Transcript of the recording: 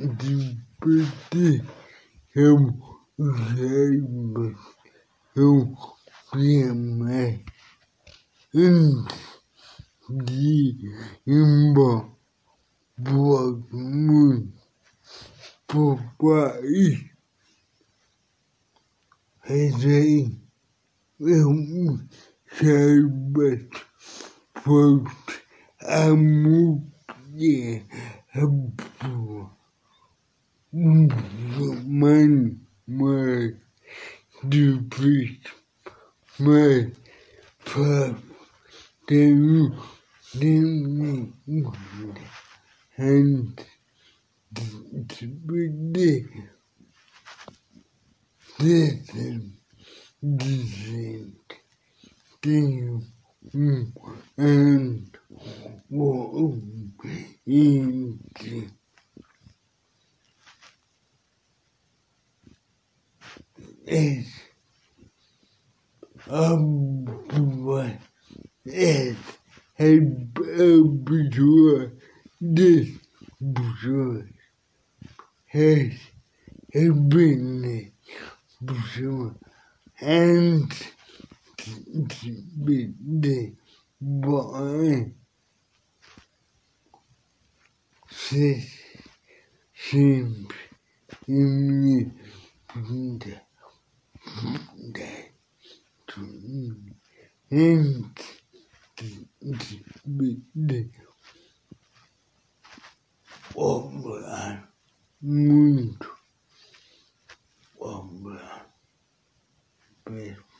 de PT eu servas, eu primas. Antes de embarcarmos para o país, rezei alguns servas, pois a música yeah. Man, my stupid, my pup, then you, then me, and the stupid day, this is the thing, then you, and what, inti. Es. Ambua. Es. Hep ambua. Des. Bujua. Es. Ebene. Bujua. And. Bide. Bide. Bide. você sempre em minha vida dentro de me demorar muito. Obrigado.